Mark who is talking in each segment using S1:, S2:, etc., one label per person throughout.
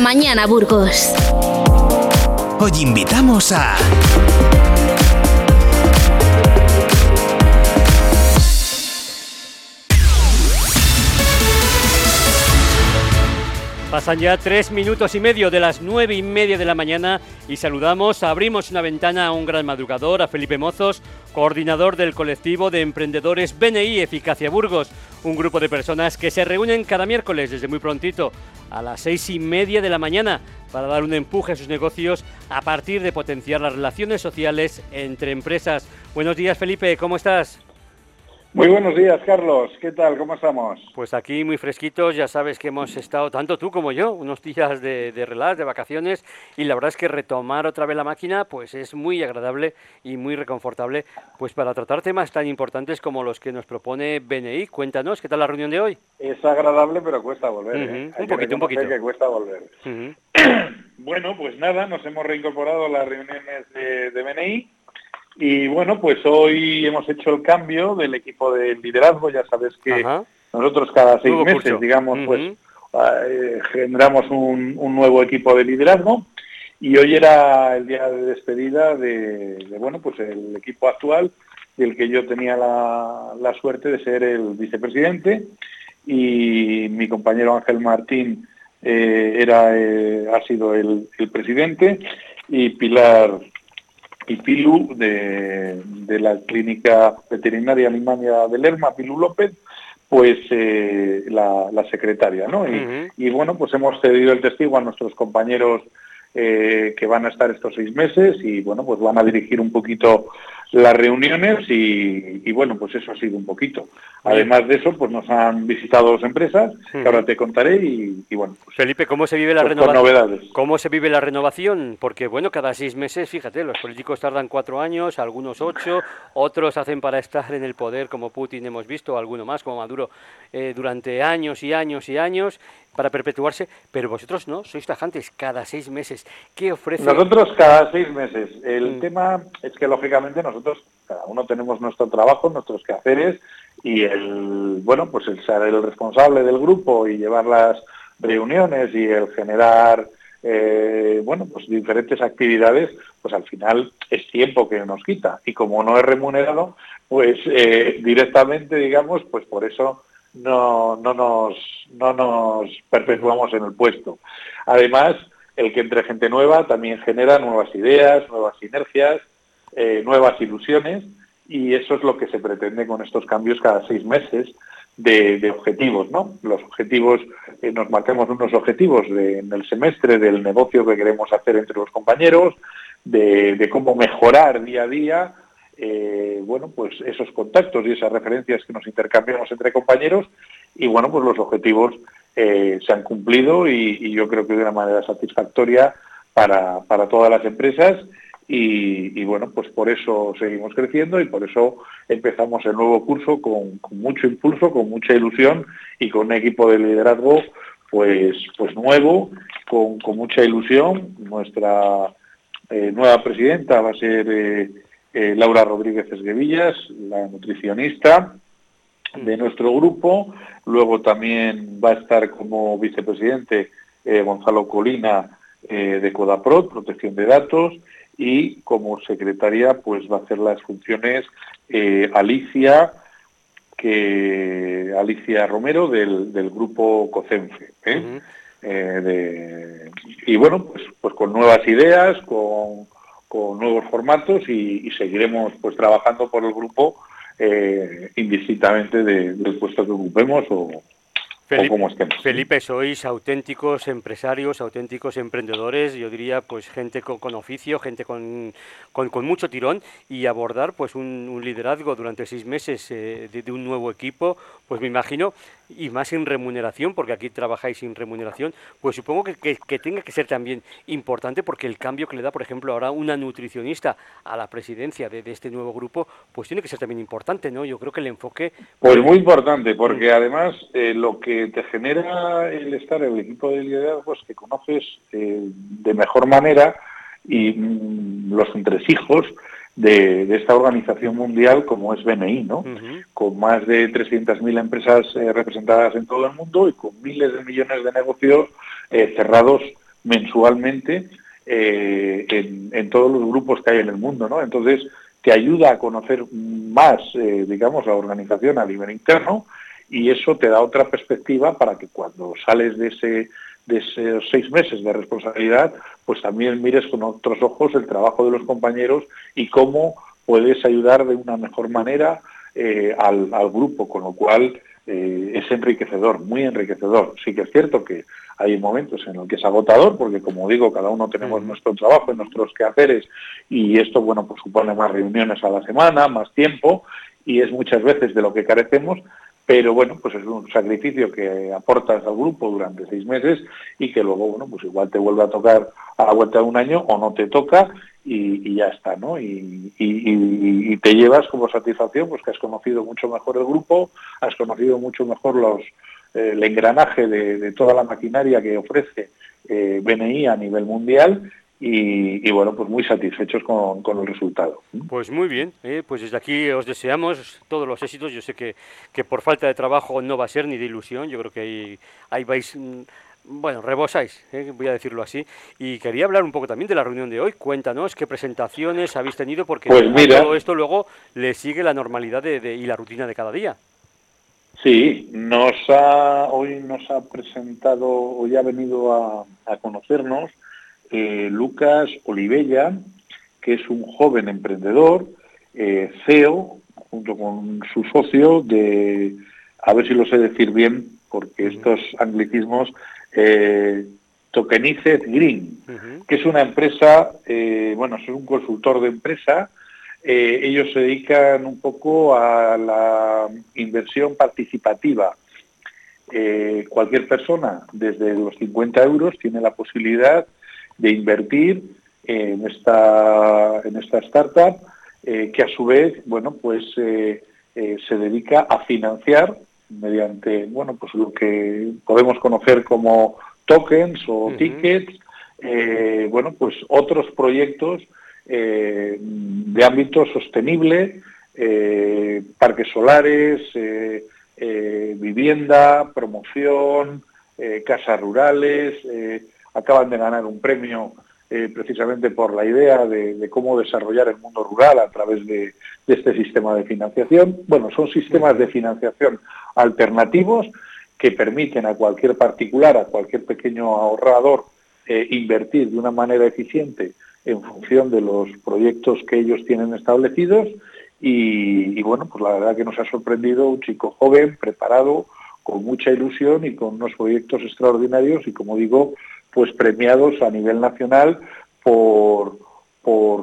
S1: mañana, Burgos.
S2: Hoy invitamos a...
S3: Pasan ya tres minutos y medio de las nueve y media de la mañana y saludamos, abrimos una ventana a un gran madrugador, a Felipe Mozos, coordinador del colectivo de emprendedores BNI Eficacia Burgos, un grupo de personas que se reúnen cada miércoles desde muy prontito a las seis y media de la mañana para dar un empuje a sus negocios a partir de potenciar las relaciones sociales entre empresas. Buenos días Felipe, ¿cómo estás?
S4: Muy buenos días, Carlos. ¿Qué tal? ¿Cómo estamos?
S3: Pues aquí muy fresquitos, ya sabes que hemos estado, tanto tú como yo, unos días de, de relax, de vacaciones, y la verdad es que retomar otra vez la máquina, pues es muy agradable y muy reconfortable, pues para tratar temas tan importantes como los que nos propone BNI. Cuéntanos, ¿qué tal la reunión de hoy?
S4: Es agradable, pero cuesta volver. ¿eh?
S3: Un poquito, un poquito.
S4: que cuesta volver. bueno, pues nada, nos hemos reincorporado a las reuniones de, de BNI y bueno, pues hoy hemos hecho el cambio del equipo de liderazgo. Ya sabes que nosotros cada seis meses, digamos, pues eh, generamos un, nuevo equipo de liderazgo. Y hoy era el día de despedida de, bueno, pues el equipo actual del que yo tenía la, suerte de ser el vicepresidente y mi compañero Ángel Martín eh, era eh, ha sido el, el presidente y Pilar y Pilu de, la clínica veterinaria Alemania de Lerma, Pilu López, pues eh, la, secretaria, ¿no? Y, bueno, pues hemos cedido el testigo a nuestros compañeros eh, que van a estar estos seis meses y bueno, pues van a dirigir un poquito las reuniones y, bueno, pues eso ha sido un poquito. Además de eso, pues nos han visitado dos empresas, que ahora te contaré y, bueno. Pues,
S3: Felipe, ¿cómo se vive la pues renovación? ¿Cómo se vive la renovación? Porque bueno, cada seis meses, fíjate, los políticos tardan cuatro años, algunos ocho, otros hacen para estar en el poder, como Putin hemos visto, alguno más, como Maduro, eh, durante años y años y años para perpetuarse, pero vosotros no, sois tajantes cada seis meses. ¿Qué ofrece?
S4: Nosotros cada seis meses. El mm. tema es que lógicamente nosotros cada uno tenemos nuestro trabajo, nuestros quehaceres y el bueno pues el ser el responsable del grupo y llevar las reuniones y el generar eh, bueno pues diferentes actividades pues al final es tiempo que nos quita y como no es remunerado pues eh, directamente digamos pues por eso no, no, nos, no nos perpetuamos en el puesto. Además, el que entre gente nueva también genera nuevas ideas, nuevas sinergias, eh, nuevas ilusiones y eso es lo que se pretende con estos cambios cada seis meses de, objetivos, ¿no? Los objetivos, eh, nos marcamos unos objetivos en el semestre del negocio que queremos hacer entre los compañeros, de cómo mejorar día a día eh, bueno, pues esos contactos y esas referencias que nos intercambiamos entre compañeros y bueno, pues los objetivos se han cumplido y, yo creo que de una manera satisfactoria para, para todas las empresas y, bueno, pues por eso seguimos creciendo y por eso empezamos el nuevo curso con, mucho impulso, con mucha ilusión y con un equipo de liderazgo pues, pues nuevo, con, mucha ilusión. Nuestra eh, nueva presidenta va a ser eh, Laura Rodríguez Esguevillas, la nutricionista de nuestro grupo. Luego también va a estar como vicepresidente eh, Gonzalo Colina eh, de Codaprod, protección de datos, y como secretaria pues va a hacer las funciones Alicia, que Alicia Romero del, grupo COCENFE. y bueno, pues, pues con nuevas ideas, con con nuevos formatos y, seguiremos pues trabajando por el grupo eh, indistintamente del puesto que ocupemos o,
S3: Felipe, sois auténticos empresarios, auténticos emprendedores, yo diría pues gente con, oficio, gente con, con, mucho tirón y abordar pues un, liderazgo durante seis meses eh, de, un nuevo equipo, pues me imagino, y más sin remuneración, porque aquí trabajáis sin remuneración, pues supongo que, que, tenga que ser también importante porque el cambio que le da, por ejemplo, ahora una nutricionista a la presidencia de, este nuevo grupo, pues tiene que ser también importante, ¿no? Yo creo que el enfoque...
S4: Pues muy importante, porque mm. además eh, lo que te genera el estar en el equipo de liderazgo es que conoces eh, de mejor manera y mm, los entresijos de, esta organización mundial como es BNI, ¿no? Con más de 300.000 empresas eh, representadas en todo el mundo y con miles de millones de negocios eh, cerrados mensualmente eh, en, todos los grupos que hay en el mundo, ¿no? Entonces, te ayuda a conocer más, digamos, la organización a nivel interno y eso te da otra perspectiva para que cuando sales de ese de esos seis meses de responsabilidad, pues también mires con otros ojos el trabajo de los compañeros y cómo puedes ayudar de una mejor manera eh, al, grupo, con lo cual eh, es enriquecedor, muy enriquecedor. Sí que es cierto que hay momentos en los que es agotador, porque como digo, cada uno tenemos nuestro trabajo, nuestros quehaceres, y esto, bueno, pues supone más reuniones a la semana, más tiempo, y es muchas veces de lo que carecemos, pero bueno, pues es un sacrificio que aportas al grupo durante seis meses y que luego, bueno, pues igual te vuelve a tocar a la vuelta de un año o no te toca y, ya está, ¿no? Y, te llevas como satisfacción pues que has conocido mucho mejor el grupo, has conocido mucho mejor los, eh, el engranaje de, toda la maquinaria que ofrece eh, BNI a nivel mundial y, bueno, pues muy satisfechos con, el resultado.
S3: Pues muy bien, eh, pues desde aquí os deseamos todos los éxitos. Yo sé que, que, por falta de trabajo no va a ser ni de ilusión, yo creo que ahí, ahí vais mm, bueno, rebosáis, eh, voy a decirlo así. Y quería hablar un poco también de la reunión de hoy. Cuéntanos qué presentaciones habéis tenido, porque
S4: pues
S3: todo esto luego le sigue la normalidad de, y la rutina de cada día.
S4: Sí, nos ha, hoy nos ha presentado, hoy ha venido a, conocernos eh, Lucas Olivella, que es un joven emprendedor, eh, CEO, junto con su socio, de, a ver si lo sé decir bien, porque estos anglicismos eh, Green, que es una empresa, eh, bueno, es un consultor de empresa. Eh, ellos se dedican un poco a la inversión participativa. Eh, cualquier persona, desde los 50 euros, tiene la posibilidad de invertir en esta, en esta startup, que a su vez, bueno, pues se dedica a financiar mediante bueno pues lo que podemos conocer como tokens o tickets eh, bueno pues otros proyectos eh, de ámbito sostenible eh, parques solares vivienda promoción casas rurales acaban de ganar un premio precisamente por la idea de, cómo desarrollar el mundo rural a través de, este sistema de financiación. Bueno, son sistemas de financiación alternativos que permiten a cualquier particular, a cualquier pequeño ahorrador, eh, invertir de una manera eficiente en función de los proyectos que ellos tienen establecidos y, bueno, pues la verdad que nos ha sorprendido un chico joven, preparado, con mucha ilusión y con unos proyectos extraordinarios y como digo, pues premiados a nivel nacional por, por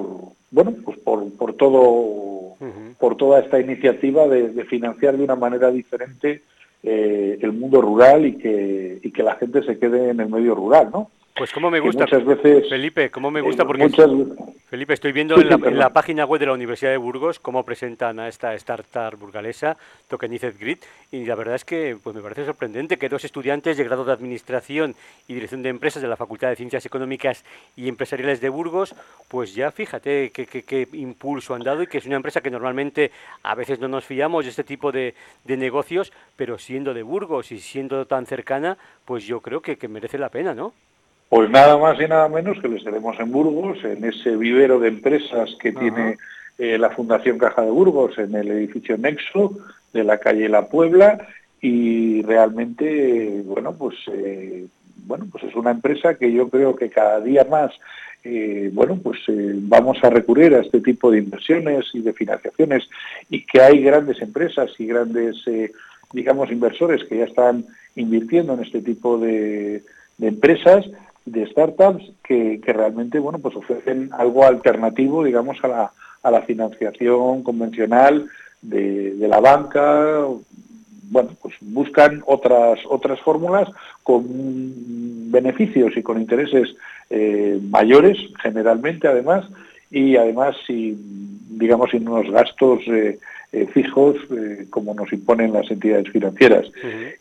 S4: bueno, pues por, por todo por toda esta iniciativa de, financiar de una manera diferente eh, el mundo rural y que, y que la gente se quede en el medio rural, ¿no?
S3: Pues como me gusta, Felipe, como me gusta porque Felipe, estoy viendo en, la, página web de la Universidad de Burgos cómo presentan a esta startup burgalesa, Tokenized Grid, y la verdad es que pues me parece sorprendente que dos estudiantes de grado de Administración y Dirección de Empresas de la Facultad de Ciencias Económicas y Empresariales de Burgos, pues ya fíjate qué, impulso han dado y que es una empresa que normalmente a veces no nos fiamos de este tipo de, negocios, pero siendo de Burgos y siendo tan cercana, pues yo creo que merece la pena, ¿no?
S4: Pues nada más y nada menos que les tenemos en Burgos, en ese vivero de empresas que tiene eh, la Fundación Caja de Burgos, en el edificio Nexo de la calle La Puebla, y realmente, bueno, pues eh, bueno, pues es una empresa que yo creo que cada día más, eh, bueno, pues vamos a recurrir a este tipo de inversiones y de financiaciones y que hay grandes empresas y grandes, digamos, inversores que ya están invirtiendo en este tipo de, de empresas de startups que, realmente bueno pues ofrecen algo alternativo digamos a la, a la financiación convencional de, la banca. Bueno pues buscan otras otras fórmulas con beneficios y con intereses eh, mayores generalmente además y además sin digamos sin unos gastos eh, eh, fijos como nos imponen las entidades financieras.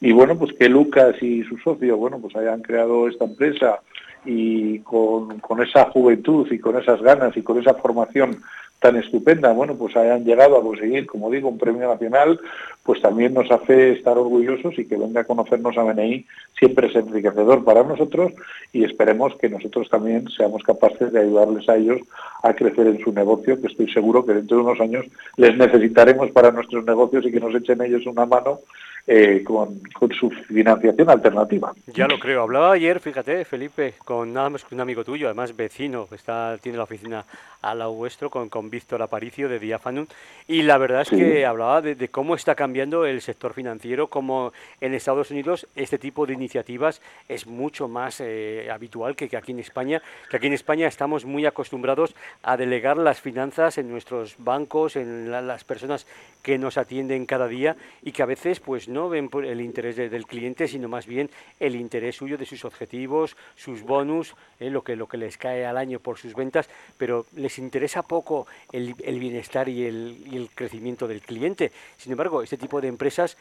S4: Y bueno pues que Lucas y su socio bueno pues hayan creado esta empresa y con, esa juventud y con esas ganas y con esa formación tan estupenda, bueno, pues hayan llegado a conseguir, como digo, un premio nacional, pues también nos hace estar orgullosos y que venga a conocernos a BNI siempre es enriquecedor para nosotros y esperemos que nosotros también seamos capaces de ayudarles a ellos a crecer en su negocio, que estoy seguro que dentro de unos años les necesitaremos para nuestros negocios y que nos echen ellos una mano eh, con, su financiación alternativa.
S3: Ya lo creo. Hablaba ayer, fíjate, Felipe, con nada más que un amigo tuyo, además vecino, que está, tiene la oficina al lado vuestro, con, con Víctor Aparicio de Diafanum, y la verdad es que hablaba de, cómo está cambiando el sector financiero, cómo en Estados Unidos este tipo de iniciativas es mucho más eh, habitual que, que aquí en España, que aquí en España estamos muy acostumbrados a delegar las finanzas en nuestros bancos, en las personas que nos atienden cada día y que a veces pues no ven por el interés del cliente, sino más bien el interés suyo de sus objetivos, sus bonus, eh, lo, que, lo que les cae al año por sus ventas, pero les interesa poco el, bienestar y el, y el crecimiento del cliente. Sin embargo, este tipo de empresas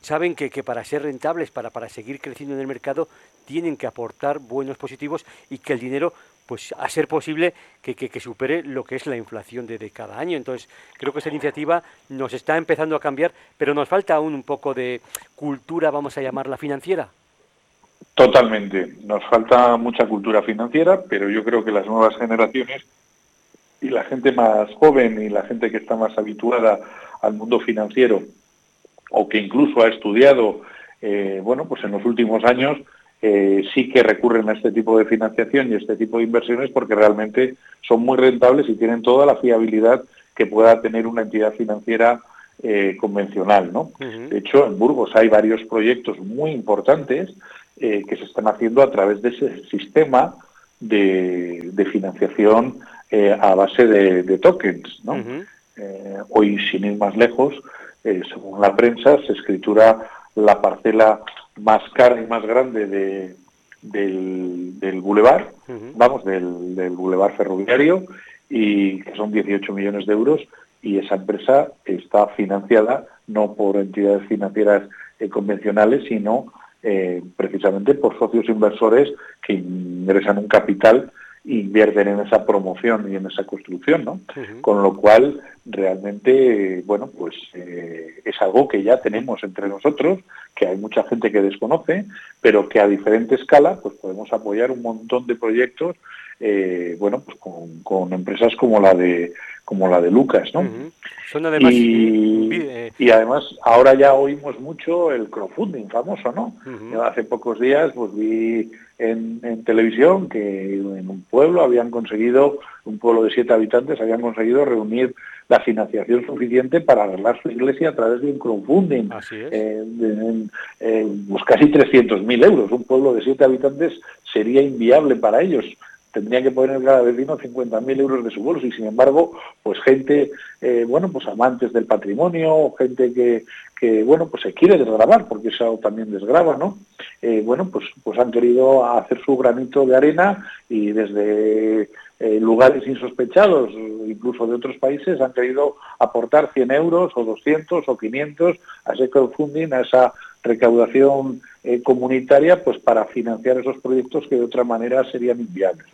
S3: saben que, que, para ser rentables, para, para seguir creciendo en el mercado, tienen que aportar buenos positivos y que el dinero pues a ser posible que, que, supere lo que es la inflación de, cada año. Entonces, creo que esta iniciativa nos está empezando a cambiar, pero nos falta aún un poco de cultura, vamos a llamarla financiera.
S4: Totalmente. Nos falta mucha cultura financiera, pero yo creo que las nuevas generaciones y la gente más joven y la gente que está más habituada al mundo financiero o que incluso ha estudiado, eh, bueno, pues en los últimos años, eh, sí que recurren a este tipo de financiación y este tipo de inversiones porque realmente son muy rentables y tienen toda la fiabilidad que pueda tener una entidad financiera eh, convencional. ¿no? De hecho, en Burgos hay varios proyectos muy importantes eh, que se están haciendo a través de ese sistema de, financiación a base de, tokens. ¿no? hoy, sin ir más lejos, según la prensa, se escritura la parcela más cara y más grande de, del, del bulevar, vamos, del, del bulevar ferroviario, y que son 18 millones de euros, y esa empresa está financiada no por entidades financieras eh, convencionales, sino eh, precisamente por socios inversores que ingresan un capital invierten en esa promoción y en esa construcción, ¿no? Con lo cual, realmente, bueno, pues eh, es algo que ya tenemos entre nosotros, que hay mucha gente que desconoce, pero que a diferente escala, pues podemos apoyar un montón de proyectos, eh, bueno, pues con, empresas como la de como la de Lucas, ¿no? y, eh, y, además ahora ya oímos mucho el crowdfunding famoso, ¿no? hace pocos días pues vi en, televisión que en un pueblo habían conseguido, un pueblo de siete habitantes, habían conseguido reunir la financiación suficiente para arreglar su iglesia a través de un crowdfunding. Eh, pues casi 300.000 euros. Un pueblo de siete habitantes sería inviable para ellos tendría que poner cada vecino 50.000 euros de su bolso y sin embargo, pues gente, eh, bueno, pues amantes del patrimonio, gente que, que, bueno, pues se quiere desgravar, porque eso también desgrava, ¿no? Eh, bueno, pues, pues han querido hacer su granito de arena y desde eh, lugares insospechados, incluso de otros países, han querido aportar 100 euros o 200 o 500 a ese crowdfunding, a esa recaudación eh, comunitaria pues para financiar esos proyectos que de otra manera serían inviables.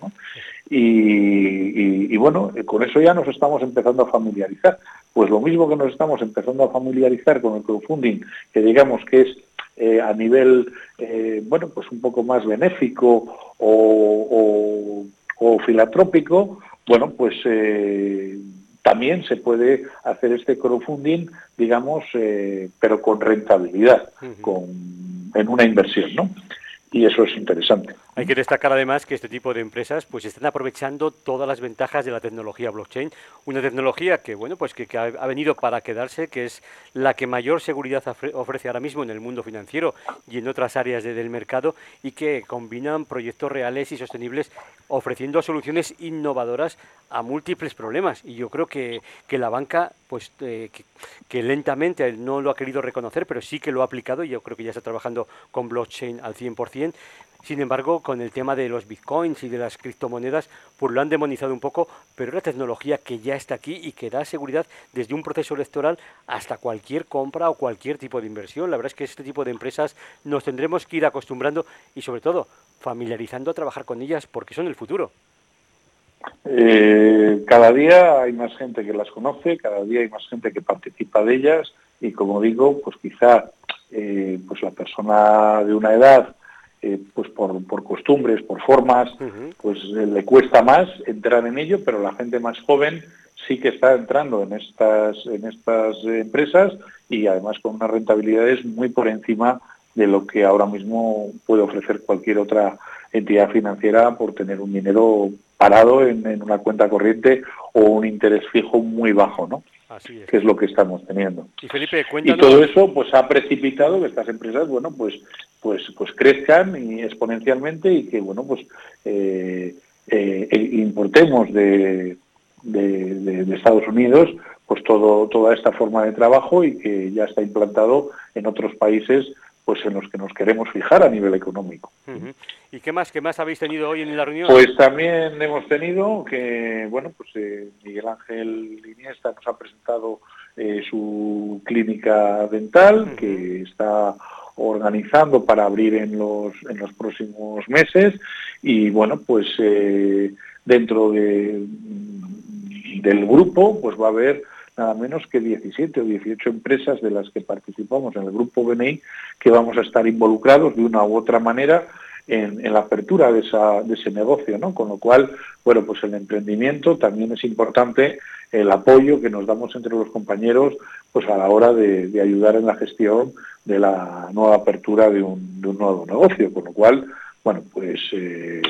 S4: Y, bueno, eh, con eso ya nos estamos empezando a familiarizar. Pues lo mismo que nos estamos empezando a familiarizar con el crowdfunding, que digamos que es eh, a nivel, bueno, pues un poco más benéfico o, o filantrópico, bueno, pues también se puede hacer este crowdfunding, digamos, eh, pero con rentabilidad, con, en una inversión, ¿no? Y eso es interesante.
S3: Hay que destacar además que este tipo de empresas pues están aprovechando todas las ventajas de la tecnología blockchain, una tecnología que bueno pues que, ha, venido para quedarse, que es la que mayor seguridad ofrece ahora mismo en el mundo financiero y en otras áreas del mercado y que combinan proyectos reales y sostenibles ofreciendo soluciones innovadoras a múltiples problemas. Y yo creo que, que la banca pues eh, que, que, lentamente no lo ha querido reconocer pero sí que lo ha aplicado y yo creo que ya está trabajando con blockchain al 100% sin embargo, con el tema de los bitcoins y de las criptomonedas, pues lo han demonizado un poco, pero es una tecnología que ya está aquí y que da seguridad desde un proceso electoral hasta cualquier compra o cualquier tipo de inversión. La verdad es que este tipo de empresas nos tendremos que ir acostumbrando y sobre todo familiarizando a trabajar con ellas porque son el futuro.
S4: Eh, cada día hay más gente que las conoce, cada día hay más gente que participa de ellas y como digo, pues quizá eh, pues la persona de una edad, eh, pues por, por, costumbres, por formas, pues le cuesta más entrar en ello, pero la gente más joven sí que está entrando en estas, en estas empresas y además con unas rentabilidades muy por encima de lo que ahora mismo puede ofrecer cualquier otra entidad financiera por tener un dinero parado en, una cuenta corriente o un interés fijo muy bajo, ¿no? Así es. que es lo que estamos teniendo.
S3: Y Felipe,
S4: Y todo eso pues ha precipitado que estas empresas, bueno, pues pues pues crezcan y exponencialmente y que bueno pues eh, eh, importemos de, de, Estados Unidos pues todo toda esta forma de trabajo y que ya está implantado en otros países pues en los que nos queremos fijar a nivel económico.
S3: ¿Y qué más, qué más habéis tenido hoy en la reunión?
S4: Pues también hemos tenido que, bueno, pues eh, Miguel Ángel Iniesta nos ha presentado eh, su clínica dental que está organizando para abrir en los, en los próximos meses y bueno, pues eh, dentro de, del grupo pues va a haber nada menos que 17 o 18 empresas de las que participamos en el grupo BNI que vamos a estar involucrados de una u otra manera en, la apertura de, ese negocio, ¿no? Con lo cual, bueno, pues el emprendimiento también es importante el apoyo que nos damos entre los compañeros pues a la hora de, ayudar en la gestión de la nueva apertura de un, nuevo negocio, con lo cual, bueno, pues eh,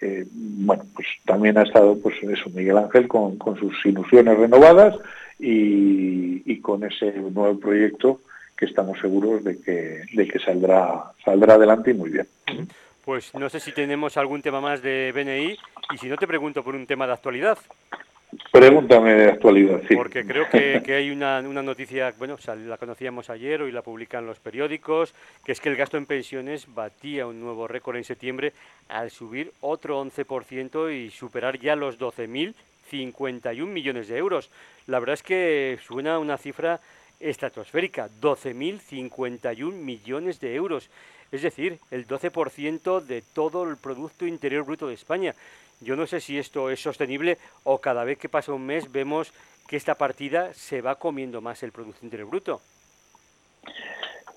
S4: eh, bueno, pues también ha estado pues eso Miguel Ángel con, con sus ilusiones renovadas y, con ese nuevo proyecto que estamos seguros de que, de que saldrá, saldrá adelante y muy bien.
S3: Pues no sé si tenemos algún tema más de BNI y si no te pregunto por un tema de actualidad.
S4: Pregúntame de actualidad, sí.
S3: Porque creo que, que hay una, una, noticia, bueno, la conocíamos ayer, hoy la publican los periódicos, que es que el gasto en pensiones batía un nuevo récord en septiembre al subir otro 11% y superar ya los 12.000 51 millones de euros. La verdad es que suena una cifra estratosférica, 12.051 millones de euros, es decir, el 12% de todo el Producto Interior Bruto de España. Yo no sé si esto es sostenible o cada vez que pasa un mes vemos que esta partida se va comiendo más el Producto Interior Bruto.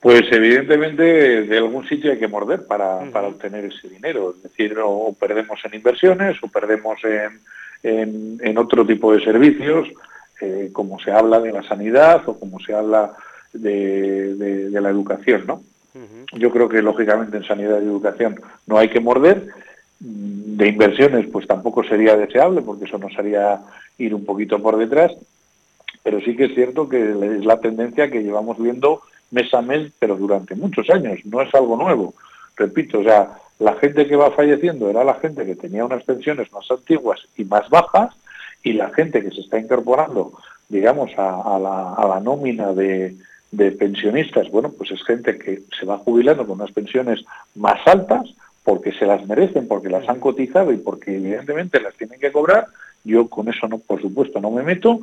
S4: Pues evidentemente de algún sitio hay que morder para, para obtener ese dinero. Es decir, o perdemos en inversiones o perdemos en, en, otro tipo de servicios, eh, como se habla de la sanidad o como se habla de, la educación, ¿no? Yo creo que lógicamente en sanidad y educación no hay que morder. De inversiones, pues tampoco sería deseable, porque eso nos haría ir un poquito por detrás. Pero sí que es cierto que es la tendencia que llevamos viendo mes a mes, pero durante muchos años. No es algo nuevo. Repito, o sea, la gente que va falleciendo era la gente que tenía unas pensiones más antiguas y más bajas y la gente que se está incorporando, digamos, a, la, nómina de, pensionistas, bueno, pues es gente que se va jubilando con unas pensiones más altas porque se las merecen, porque las han cotizado y porque evidentemente las tienen que cobrar. Yo con eso no, por supuesto, no me meto,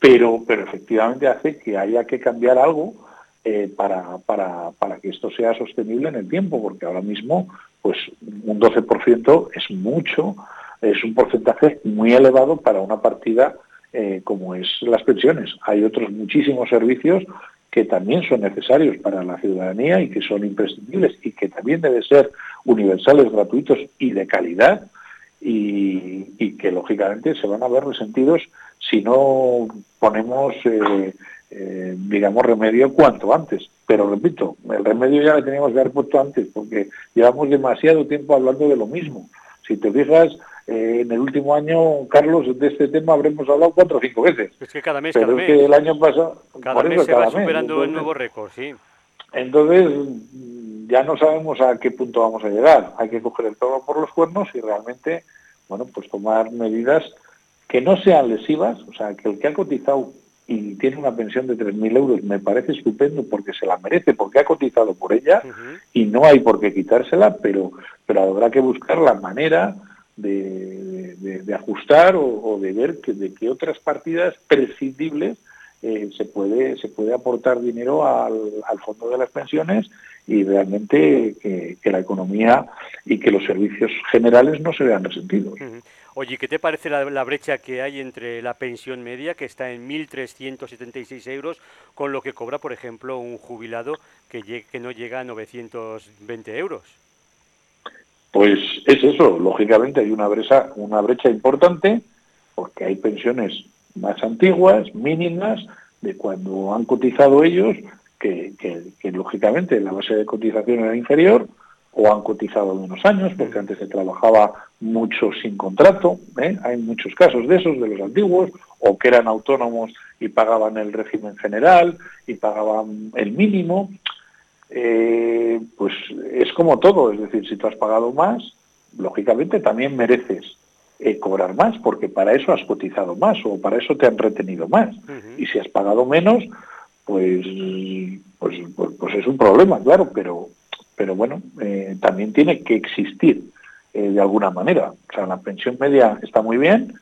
S4: pero, pero efectivamente hace que haya que cambiar algo eh, para, para, para que esto sea sostenible en el tiempo, porque ahora mismo pues un 12% es mucho, es un porcentaje muy elevado para una partida eh, como es las pensiones. Hay otros muchísimos servicios que también son necesarios para la ciudadanía y que son imprescindibles y que también deben ser universales, gratuitos y de calidad y, que lógicamente se van a ver resentidos si no ponemos, eh, eh, digamos, remedio cuanto antes. Pero repito, el remedio ya lo teníamos que haber puesto antes, porque llevamos demasiado tiempo hablando de lo mismo. Si te fijas, eh, en el último año, Carlos, de este tema habremos hablado cuatro o cinco veces.
S3: Es que cada mes, Pero
S4: es que el año pasado...
S3: Cada mes se va superando el nuevo récord, sí.
S4: Entonces, ya no sabemos a qué punto vamos a llegar. Hay que coger el toro por los cuernos y realmente, bueno, pues tomar medidas que no sean lesivas, o sea, que el que ha cotizado y tiene una pensión de 3.000 euros, me parece estupendo porque se la merece, porque ha cotizado por ella y no hay por qué quitársela, pero, pero habrá que buscar la manera de, ajustar o, de ver que, de qué otras partidas prescindibles eh, se puede se puede aportar dinero al, fondo de las pensiones y realmente que, la economía y que los servicios generales no se vean resentidos.
S3: Oye, ¿qué te parece la, brecha que hay entre la pensión media, que está en 1.376 euros, con lo que cobra, por ejemplo, un jubilado que, que no llega a 920 euros?
S4: Pues es eso, lógicamente hay una brecha, una brecha importante, porque hay pensiones más antiguas, mínimas, de cuando han cotizado ellos, que, que, lógicamente la base de cotización era inferior, o han cotizado menos años, porque antes se trabajaba mucho sin contrato, ¿eh? hay muchos casos de esos, de los antiguos, o que eran autónomos y pagaban el régimen general y pagaban el mínimo. Eh, pues es como todo, es decir, si tú has pagado más, lógicamente también mereces eh, cobrar más, porque para eso has cotizado más o para eso te han retenido más. Y si has pagado menos, pues, pues, pues, pues, es un problema, claro, pero, pero bueno, eh, también tiene que existir eh, de alguna manera. O sea, la pensión media está muy bien,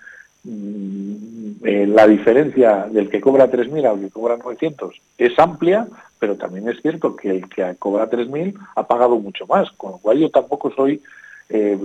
S4: mm, la diferencia del que cobra 3.000 al que cobra 900 es amplia, pero también es cierto que el que cobra 3.000 ha pagado mucho más, con lo cual yo tampoco soy eh,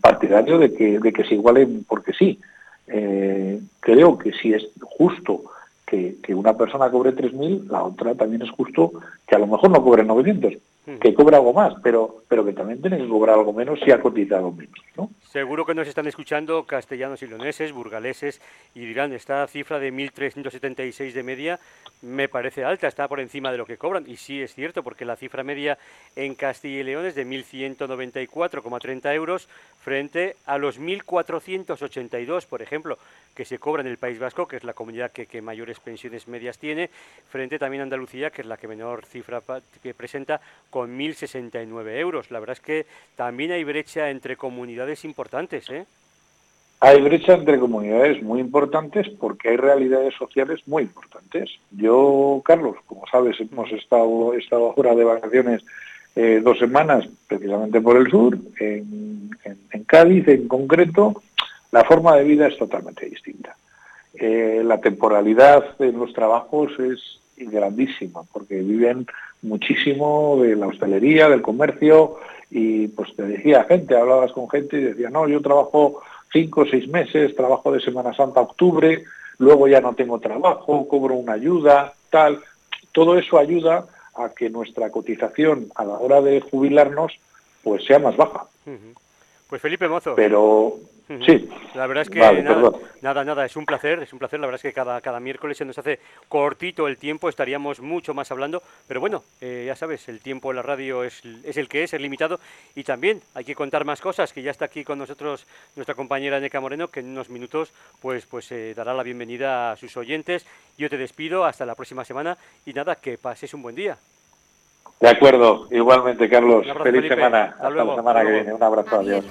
S4: partidario de que, de que se igualen porque sí. Eh, creo que si es justo que, que una persona cobre 3.000, la otra también es justo que a lo mejor no cobre 900 que cobra algo más, pero, pero que también tiene que cobrar algo menos si ha cotizado menos. ¿no?
S3: Seguro que nos están escuchando castellanos y leoneses, burgaleses, y dirán, esta cifra de 1.376 de media me parece alta, está por encima de lo que cobran. Y sí es cierto, porque la cifra media en Castilla y León es de 1.194,30 euros frente a los 1.482, por ejemplo, que se cobra en el País Vasco, que es la comunidad que, que mayores pensiones medias tiene, frente también a Andalucía, que es la que menor cifra que presenta, con 1.069 euros. La verdad es que también hay brecha entre comunidades importantes, ¿eh?
S4: Hay brecha entre comunidades muy importantes porque hay realidades sociales muy importantes. Yo, Carlos, como sabes, hemos estado, estado ahora de vacaciones eh, dos semanas, precisamente por el sur, en, Cádiz en concreto, la forma de vida es totalmente distinta. Eh, la temporalidad en los trabajos es grandísima, porque viven muchísimo de la hostelería, del comercio, y pues te decía gente, hablabas con gente y decía, no, yo trabajo cinco o seis meses, trabajo de Semana Santa a octubre, luego ya no tengo trabajo, cobro una ayuda, tal. Todo eso ayuda a que nuestra cotización a la hora de jubilarnos pues sea más baja.
S3: Pues Felipe Mozo.
S4: Pero Sí.
S3: La verdad es que nada, nada, es un placer, es un placer. La verdad es que cada, cada miércoles se nos hace cortito el tiempo, estaríamos mucho más hablando, pero bueno, eh, ya sabes, el tiempo en la radio es, es el que es, es limitado y también hay que contar más cosas, que ya está aquí con nosotros nuestra compañera Neca Moreno, que en unos minutos pues, pues eh, dará la bienvenida a sus oyentes. Yo te despido, hasta la próxima semana y nada, que pases un buen día.
S4: De acuerdo, igualmente Carlos, feliz semana, hasta, la semana que viene, un abrazo, adiós.